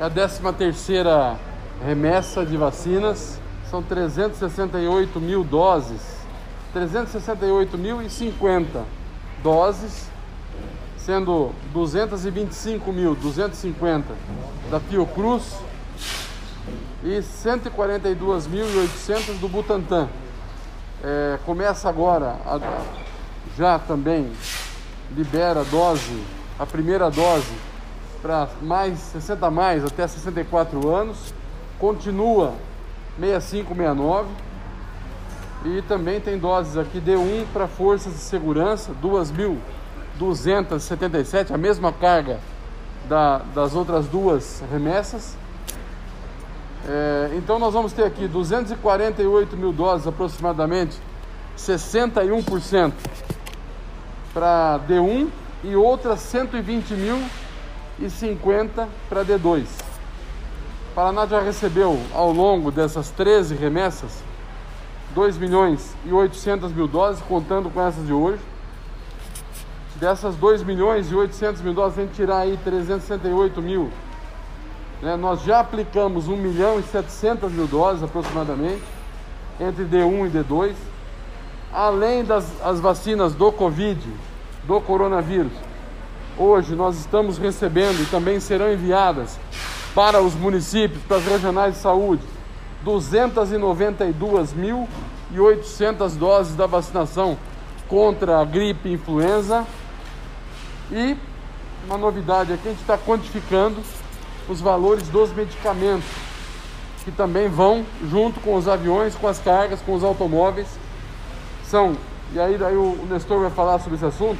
É a 13 terceira remessa de vacinas. São 368 mil doses. 368.050 doses, sendo 225.250 da Fiocruz e 142.800 do Butantan. É, começa agora, a, já também libera a dose, a primeira dose para mais 60 mais até 64 anos, continua 65, 69 e também tem doses aqui D1 para forças de segurança, 2.277, a mesma carga da, das outras duas remessas. É, então nós vamos ter aqui 248 mil doses aproximadamente, 61% para D1 e outras 120 mil e 50 para D2. Paraná já recebeu ao longo dessas 13 remessas 2 milhões e 800 mil doses, contando com essas de hoje. Dessas 2 milhões e 800 mil doses, a gente tirar aí 368 mil né? Nós já aplicamos 1 milhão e 700 mil doses aproximadamente, entre D1 e D2. Além das as vacinas do Covid, do coronavírus, hoje nós estamos recebendo e também serão enviadas para os municípios, para as regionais de saúde, 292.800 doses da vacinação contra a gripe e influenza. E uma novidade aqui, a gente está quantificando os valores dos medicamentos, que também vão junto com os aviões, com as cargas, com os automóveis. São, e aí daí o Nestor vai falar sobre esse assunto,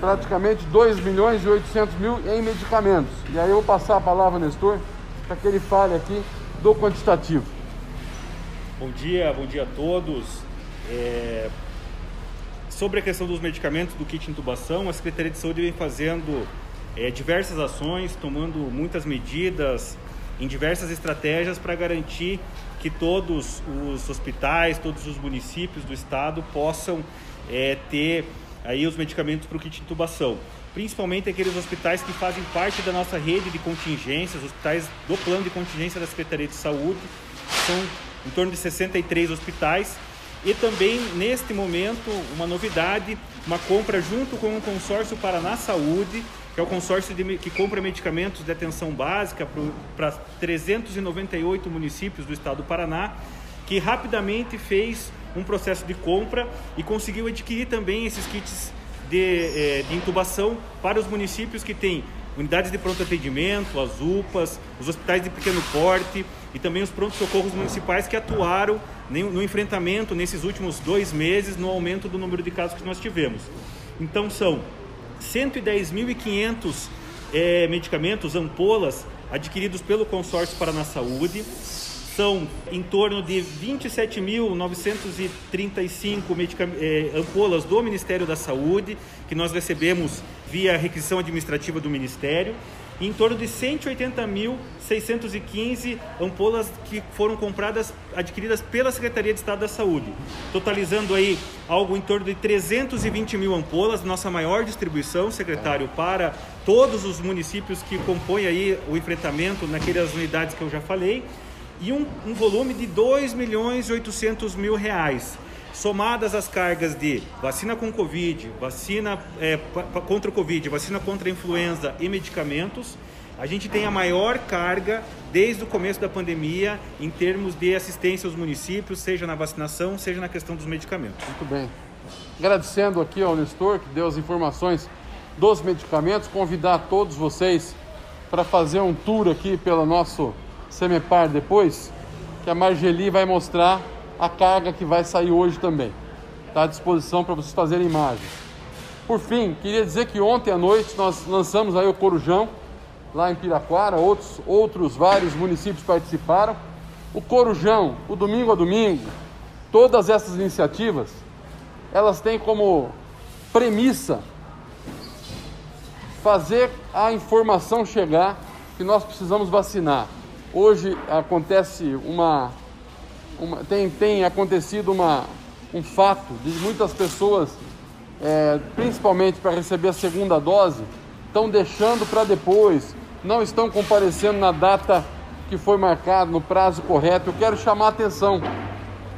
praticamente 2 milhões e 800 mil em medicamentos. E aí eu vou passar a palavra Nestor para que ele fale aqui do quantitativo. Bom dia, bom dia a todos. É... Sobre a questão dos medicamentos do kit intubação, a Secretaria de Saúde vem fazendo é, diversas ações, tomando muitas medidas em diversas estratégias para garantir que todos os hospitais, todos os municípios do estado possam é, ter aí os medicamentos para o kit de intubação. Principalmente aqueles hospitais que fazem parte da nossa rede de contingências, hospitais do plano de contingência da Secretaria de Saúde, são em torno de 63 hospitais. E também, neste momento, uma novidade, uma compra junto com o consórcio Paraná Saúde, que é o consórcio de, que compra medicamentos de atenção básica para 398 municípios do estado do Paraná, que rapidamente fez um processo de compra e conseguiu adquirir também esses kits de, eh, de intubação para os municípios que têm unidades de pronto atendimento, as UPAs, os hospitais de pequeno porte e também os prontos socorros municipais que atuaram no enfrentamento nesses últimos dois meses no aumento do número de casos que nós tivemos. Então são 110.500 é, medicamentos, ampolas, adquiridos pelo consórcio Paraná Saúde. São em torno de 27.935 é, ampolas do Ministério da Saúde, que nós recebemos via requisição administrativa do Ministério em torno de 180.615 ampolas que foram compradas, adquiridas pela Secretaria de Estado da Saúde, totalizando aí algo em torno de 320 mil ampolas, nossa maior distribuição, secretário, para todos os municípios que compõem aí o enfrentamento naquelas unidades que eu já falei, e um, um volume de 2 milhões e 800 mil reais somadas as cargas de vacina com Covid, vacina é, contra o Covid, vacina contra a influenza e medicamentos, a gente tem a maior carga desde o começo da pandemia em termos de assistência aos municípios, seja na vacinação, seja na questão dos medicamentos. Muito bem. Agradecendo aqui ao Nestor que deu as informações dos medicamentos, convidar todos vocês para fazer um tour aqui pelo nosso Semepar depois, que a Margeli vai mostrar a carga que vai sair hoje também. Está à disposição para vocês fazerem imagens. Por fim, queria dizer que ontem à noite nós lançamos aí o Corujão, lá em Piraquara, outros, outros vários municípios participaram. O Corujão, o domingo a domingo, todas essas iniciativas, elas têm como premissa fazer a informação chegar que nós precisamos vacinar. Hoje acontece uma uma, tem, tem acontecido uma, um fato de muitas pessoas, é, principalmente para receber a segunda dose, estão deixando para depois, não estão comparecendo na data que foi marcada, no prazo correto. Eu quero chamar a atenção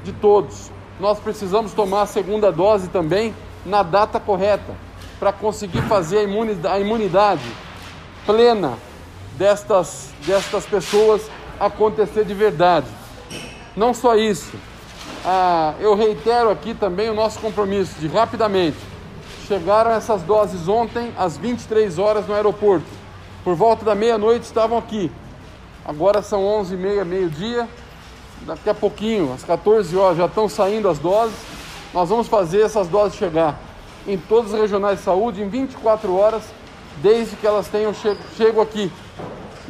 de todos. Nós precisamos tomar a segunda dose também na data correta para conseguir fazer a imunidade plena destas, destas pessoas acontecer de verdade. Não só isso, ah, eu reitero aqui também o nosso compromisso de rapidamente. Chegaram essas doses ontem às 23 horas no aeroporto. Por volta da meia-noite estavam aqui. Agora são 11h30, meio-dia. Daqui a pouquinho, às 14 horas, já estão saindo as doses. Nós vamos fazer essas doses chegar em todos os regionais de saúde em 24 horas, desde que elas tenham che chego aqui.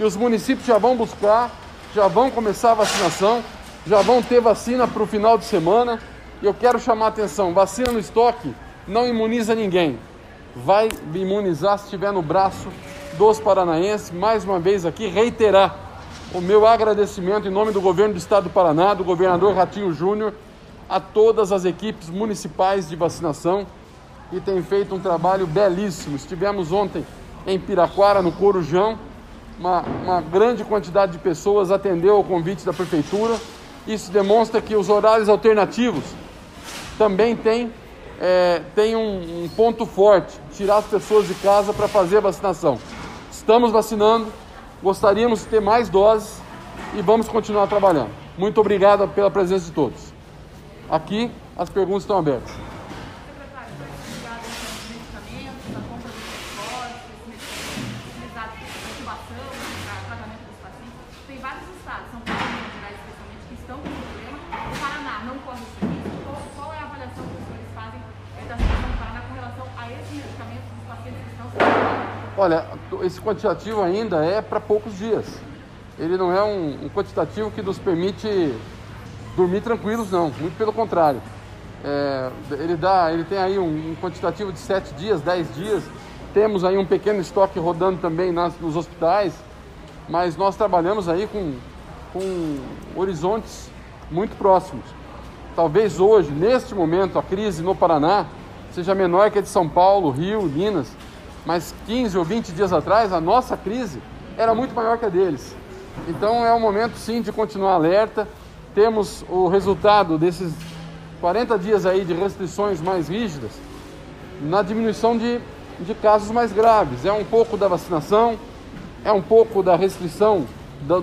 E os municípios já vão buscar, já vão começar a vacinação, já vão ter vacina para o final de semana. E eu quero chamar a atenção: vacina no estoque não imuniza ninguém. Vai imunizar se estiver no braço dos paranaenses. Mais uma vez aqui, reiterar o meu agradecimento em nome do governo do estado do Paraná, do governador Ratinho Júnior, a todas as equipes municipais de vacinação que têm feito um trabalho belíssimo. Estivemos ontem em Piraquara, no Corujão, uma, uma grande quantidade de pessoas atendeu ao convite da prefeitura. Isso demonstra que os horários alternativos também têm, é, têm um, um ponto forte, tirar as pessoas de casa para fazer a vacinação. Estamos vacinando, gostaríamos de ter mais doses e vamos continuar trabalhando. Muito obrigado pela presença de todos. Aqui as perguntas estão abertas. Olha, esse quantitativo ainda é para poucos dias. Ele não é um, um, quantitativo que nos permite dormir tranquilos, não. Muito pelo contrário. É, ele, dá, ele tem aí um, um quantitativo de 7 dias, 10 dias. Temos aí um pequeno estoque rodando também nas, nos hospitais. Mas nós trabalhamos aí com, com horizontes muito próximos. Talvez hoje, neste momento, a crise no Paraná seja menor que a de São Paulo, Rio, Minas mas 15 ou 20 dias atrás, a nossa crise era muito maior que a deles. Então é um momento sim de continuar alerta. Temos o resultado desses 40 dias aí de restrições mais rígidas na diminuição de, de casos mais graves. É um pouco da vacinação, é um pouco da restrição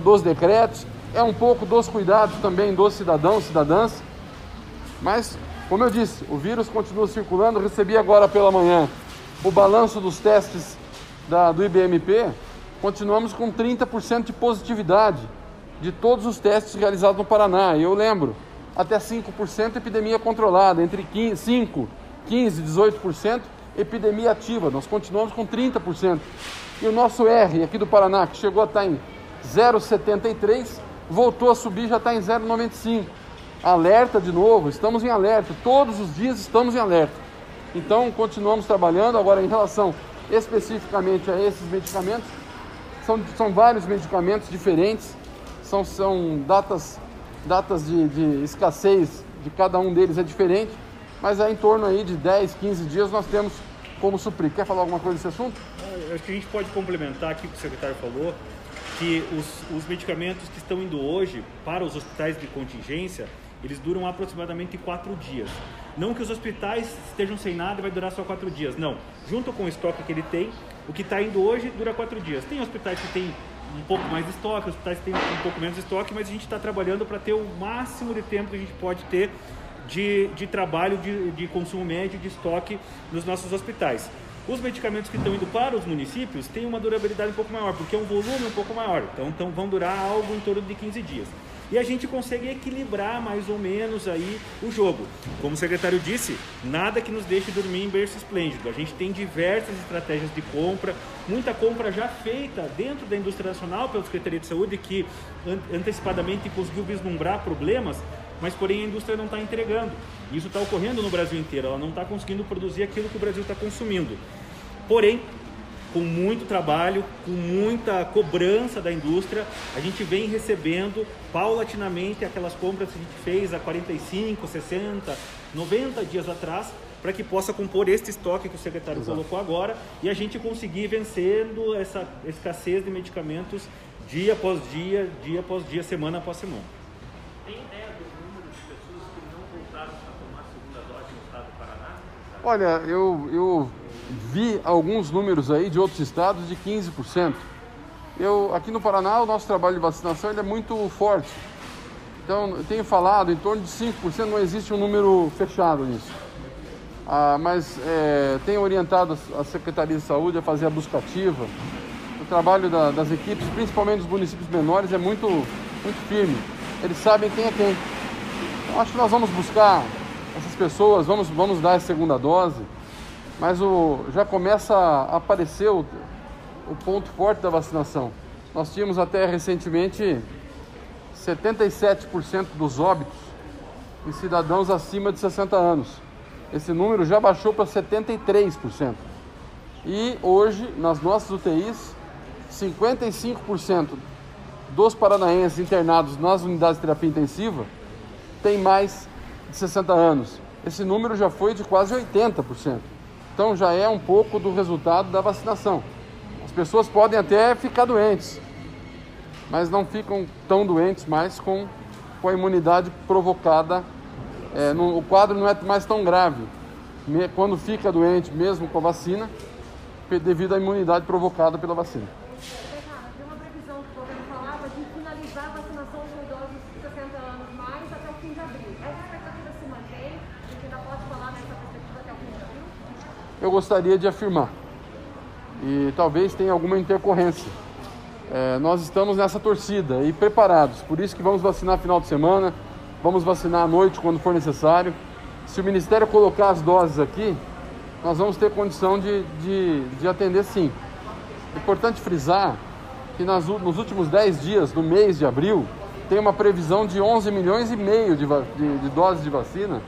dos decretos, é um pouco dos cuidados também dos cidadãos, cidadãs. Mas, como eu disse, o vírus continua circulando. Recebi agora pela manhã o balanço dos testes da, do IBMP, continuamos com 30% de positividade de todos os testes realizados no Paraná. E eu lembro, até 5% epidemia controlada, entre 15, 5, 15 e 18% epidemia ativa. Nós continuamos com 30%. E o nosso R aqui do Paraná, que chegou a estar em 0,73, voltou a subir, já está em 0,95. Alerta de novo, estamos em alerta. Todos os dias estamos em alerta. Então, continuamos trabalhando. Agora, em relação especificamente a esses medicamentos, são, são vários medicamentos diferentes, são, são datas, datas de, de escassez de cada um deles é diferente, mas é em torno aí de 10, 15 dias nós temos como suprir. Quer falar alguma coisa desse assunto? Eu acho que a gente pode complementar aqui o que o secretário falou, que os, os medicamentos que estão indo hoje para os hospitais de contingência, eles duram aproximadamente quatro dias. Não que os hospitais estejam sem nada e vai durar só quatro dias. Não. Junto com o estoque que ele tem, o que está indo hoje dura quatro dias. Tem hospitais que tem um pouco mais de estoque, hospitais que tem um pouco menos de estoque, mas a gente está trabalhando para ter o máximo de tempo que a gente pode ter de, de trabalho de, de consumo médio de estoque nos nossos hospitais. Os medicamentos que estão indo para os municípios têm uma durabilidade um pouco maior, porque é um volume um pouco maior. Então, então vão durar algo em torno de 15 dias e a gente consegue equilibrar mais ou menos aí o jogo. Como o secretário disse, nada que nos deixe dormir em berço esplêndido. A gente tem diversas estratégias de compra, muita compra já feita dentro da indústria nacional pela Secretaria de Saúde que antecipadamente conseguiu vislumbrar problemas, mas porém a indústria não está entregando. Isso está ocorrendo no Brasil inteiro, ela não está conseguindo produzir aquilo que o Brasil está consumindo. Porém, com muito trabalho, com muita cobrança da indústria, a gente vem recebendo paulatinamente aquelas compras que a gente fez há 45, 60, 90 dias atrás, para que possa compor este estoque que o secretário Exato. colocou agora e a gente conseguir vencendo essa escassez de medicamentos dia após dia, dia após dia, semana após semana. Tem ideia do número de pessoas que não voltaram a tomar a segunda dose no estado do Paraná? Olha, eu, eu vi alguns números aí de outros estados de 15%. Eu, aqui no Paraná, o nosso trabalho de vacinação é muito forte. Então, eu tenho falado em torno de 5%, não existe um número fechado nisso. Ah, mas é, tenho orientado a Secretaria de Saúde a fazer a busca ativa. O trabalho da, das equipes, principalmente dos municípios menores, é muito, muito firme. Eles sabem quem é quem. Então, acho que nós vamos buscar essas pessoas, vamos, vamos dar a segunda dose, mas o, já começa a aparecer o, o ponto forte da vacinação. Nós tínhamos até recentemente 77% dos óbitos em cidadãos acima de 60 anos. Esse número já baixou para 73%. E hoje, nas nossas UTIs, 55% dos paranaenses internados nas unidades de terapia intensiva têm mais de 60 anos. Esse número já foi de quase 80%. Então já é um pouco do resultado da vacinação pessoas podem até ficar doentes, mas não ficam tão doentes mais com, com a imunidade provocada. É, no, o quadro não é mais tão grave quando fica doente, mesmo com a vacina, devido à imunidade provocada pela vacina. Tem uma previsão que o governo falava de finalizar a vacinação dos idosos de 60 anos mais até o fim de abril. Essa expectativa se mantém? A gente ainda pode falar nessa perspectiva até o fim de abril? Eu gostaria de afirmar e talvez tenha alguma intercorrência. É, nós estamos nessa torcida e preparados, por isso que vamos vacinar final de semana, vamos vacinar à noite quando for necessário. Se o Ministério colocar as doses aqui, nós vamos ter condição de, de, de atender sim. Importante frisar que nas, nos últimos 10 dias do mês de abril, tem uma previsão de 11 milhões e meio de, de, de doses de vacina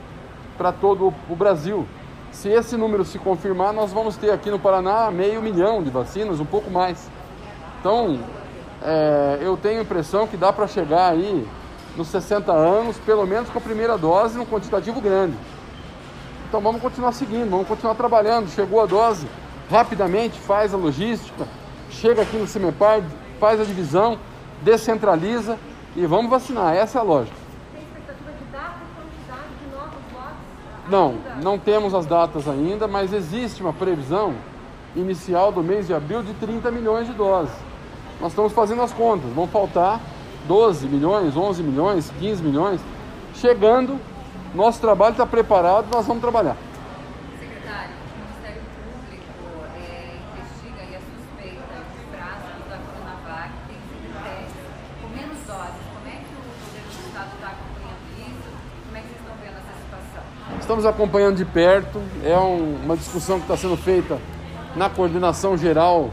para todo o Brasil. Se esse número se confirmar, nós vamos ter aqui no Paraná meio milhão de vacinas, um pouco mais. Então, é, eu tenho a impressão que dá para chegar aí nos 60 anos, pelo menos com a primeira dose, num quantitativo grande. Então vamos continuar seguindo, vamos continuar trabalhando. Chegou a dose, rapidamente faz a logística, chega aqui no CIMEPAR, faz a divisão, descentraliza e vamos vacinar. Essa é a lógica. Não, não temos as datas ainda, mas existe uma previsão inicial do mês de abril de 30 milhões de doses. Nós estamos fazendo as contas, vão faltar 12 milhões, 11 milhões, 15 milhões. Chegando, nosso trabalho está preparado, nós vamos trabalhar. Estamos acompanhando de perto, é um, uma discussão que está sendo feita na coordenação geral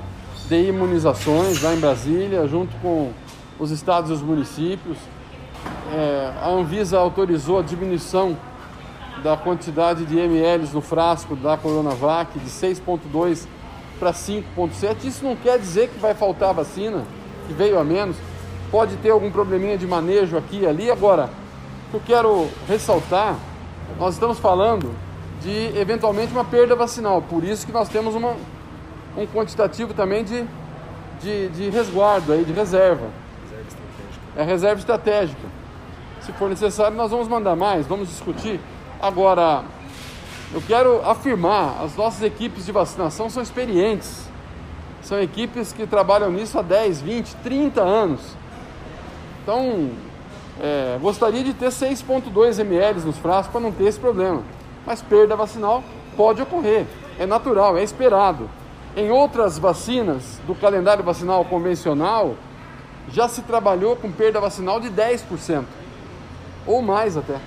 de imunizações lá em Brasília, junto com os estados e os municípios. É, a Anvisa autorizou a diminuição da quantidade de ml no frasco da Coronavac de 6,2 para 5,7. Isso não quer dizer que vai faltar vacina, que veio a menos. Pode ter algum probleminha de manejo aqui e ali. Agora, o que eu quero ressaltar nós estamos falando de eventualmente uma perda vacinal. Por isso que nós temos uma, um quantitativo também de, de, de resguardo, aí, de reserva. Reserva estratégica. É reserva estratégica. Se for necessário, nós vamos mandar mais, vamos discutir. Agora, eu quero afirmar, as nossas equipes de vacinação são experientes. São equipes que trabalham nisso há 10, 20, 30 anos. Então, é, gostaria de ter 6,2 ml nos frascos para não ter esse problema. Mas perda vacinal pode ocorrer, é natural, é esperado. Em outras vacinas do calendário vacinal convencional, já se trabalhou com perda vacinal de 10%, ou mais até.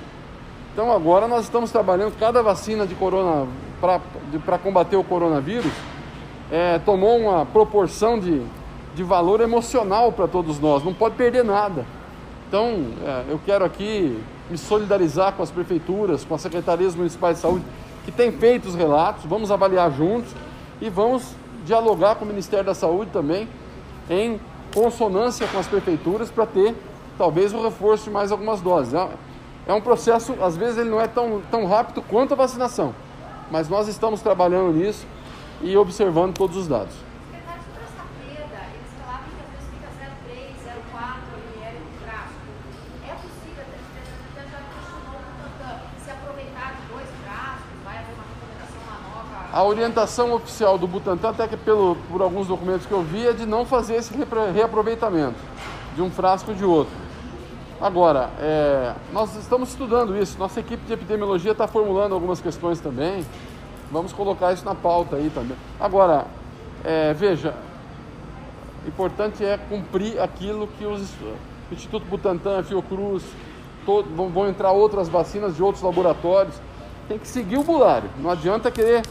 Então agora nós estamos trabalhando, cada vacina de corona para combater o coronavírus é, tomou uma proporção de, de valor emocional para todos nós, não pode perder nada. Então, é, eu quero aqui me solidarizar com as prefeituras, com as secretarias municipais de saúde que têm feito os relatos, vamos avaliar juntos e vamos dialogar com o Ministério da Saúde também em consonância com as prefeituras para ter talvez o reforço de mais algumas doses. É, é um processo, às vezes ele não é tão, tão rápido quanto a vacinação, Mas nós estamos trabalhando nisso e observando todos os dados. Secretário, sobre essa perda, eles falavam que às vezes fica 0,3, 0,4 ali, era um frasco. É possível, a gente já questionou o Butantan, se aproveitar de dois frascos, vai haver uma recomendação, uma nova... A orientação oficial do Butantan, até que pelo, por alguns documentos que eu vi, é de não fazer esse reaproveitamento de um frasco de outro. Agora, é, nós estamos estudando isso, nossa equipe de epidemiologia está formulando algumas questões também. Vamos colocar isso na pauta aí também. Agora, é, veja, importante é cumprir aquilo que os o Instituto Butantan, Fiocruz, todo- vão, vão entrar outras vacinas de outros laboratórios. Tem que seguir o bulário. Não adianta querer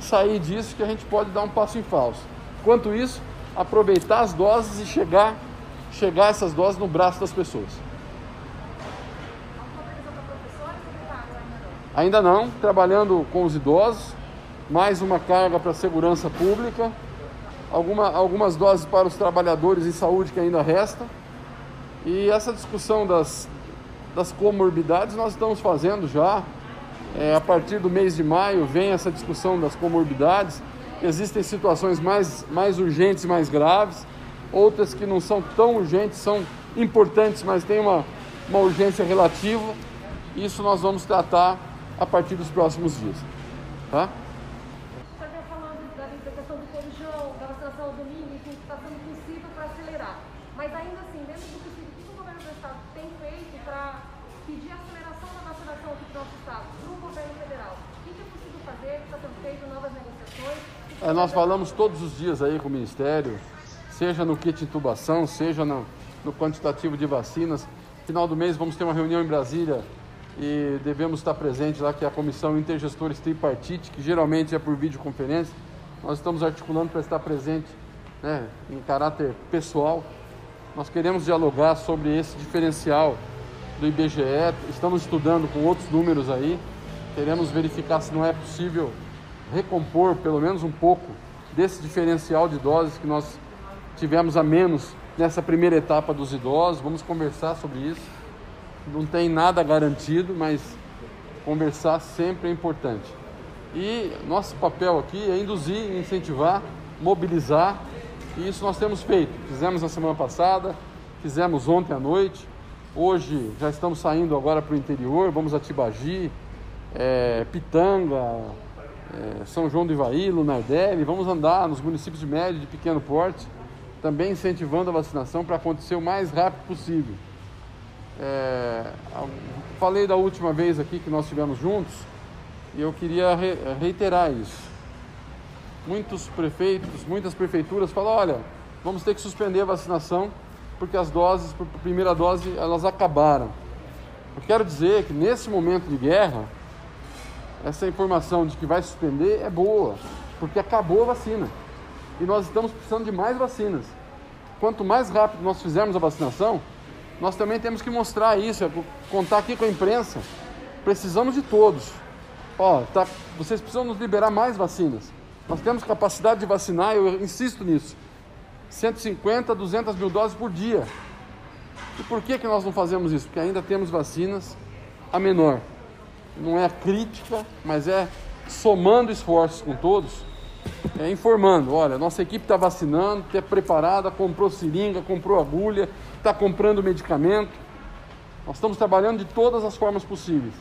sair disso que a gente pode dar um passo em falso. Enquanto isso, aproveitar as doses e chegar, chegar essas doses no braço das pessoas. Ainda não, trabalhando com os idosos, mais uma carga para a segurança pública, alguma, algumas doses para os trabalhadores em saúde que ainda resta. E essa discussão das, das comorbidades nós estamos fazendo já. É, a partir do mês de maio vem essa discussão das comorbidades. Existem situações mais, mais urgentes e mais graves, outras que não são tão urgentes, são importantes, mas têm uma, uma urgência relativa. Isso nós vamos tratar a partir dos próximos dias. Tá? Do do do pedir a aceleração da vacinação aqui para o nosso Estado, para o governo federal? O que que é possível É, nós falamos todos os dias aí com o Ministério, seja no kit intubação, seja no, no quantitativo de vacinas. Final do mês vamos ter uma reunião em Brasília e devemos estar presentes lá, que é a Comissão Intergestores Tripartite, que geralmente é por videoconferência. Nós estamos articulando para estar presente né, em caráter pessoal. Nós queremos dialogar sobre esse diferencial do IBGE, estamos estudando com outros números aí, queremos verificar se não é possível recompor pelo menos um pouco desse diferencial de doses que nós tivemos a menos nessa primeira etapa dos idosos. Vamos conversar sobre isso. Não tem nada garantido, mas conversar sempre é importante. E nosso papel aqui é induzir, incentivar, mobilizar, e isso nós temos feito. Fizemos na semana passada, fizemos ontem à noite, hoje já estamos saindo agora para o interior, vamos a Tibagi, eh, Pitanga, eh, São João do Ivaí, Lunardelli, vamos andar nos municípios de médio e de pequeno porte, também incentivando a vacinação para acontecer o mais rápido possível. É, falei da última vez aqui que nós estivemos juntos e eu queria re- reiterar isso. Muitos prefeitos, muitas prefeituras falam: olha, vamos ter que suspender a vacinação porque as doses, por primeira dose, elas acabaram. Eu quero dizer que nesse momento de guerra, essa informação de que vai suspender é boa, porque acabou a vacina e nós estamos precisando de mais vacinas. Quanto mais rápido nós fizermos a vacinação, nós também temos que mostrar isso, é contar aqui com a imprensa. Precisamos de todos. Ó, tá, vocês precisam nos liberar mais vacinas. Nós temos capacidade de vacinar, eu insisto nisso. 150, 200 mil doses por dia. E por que, que nós não fazemos isso? Porque ainda temos vacinas a menor. Não é crítica, mas é somando esforços com todos, é informando, olha, nossa equipe está vacinando, está preparada, comprou seringa, comprou agulha, está comprando medicamento. Nós estamos trabalhando de todas as formas possíveis.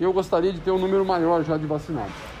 Eu gostaria de ter um número maior já de vacinados.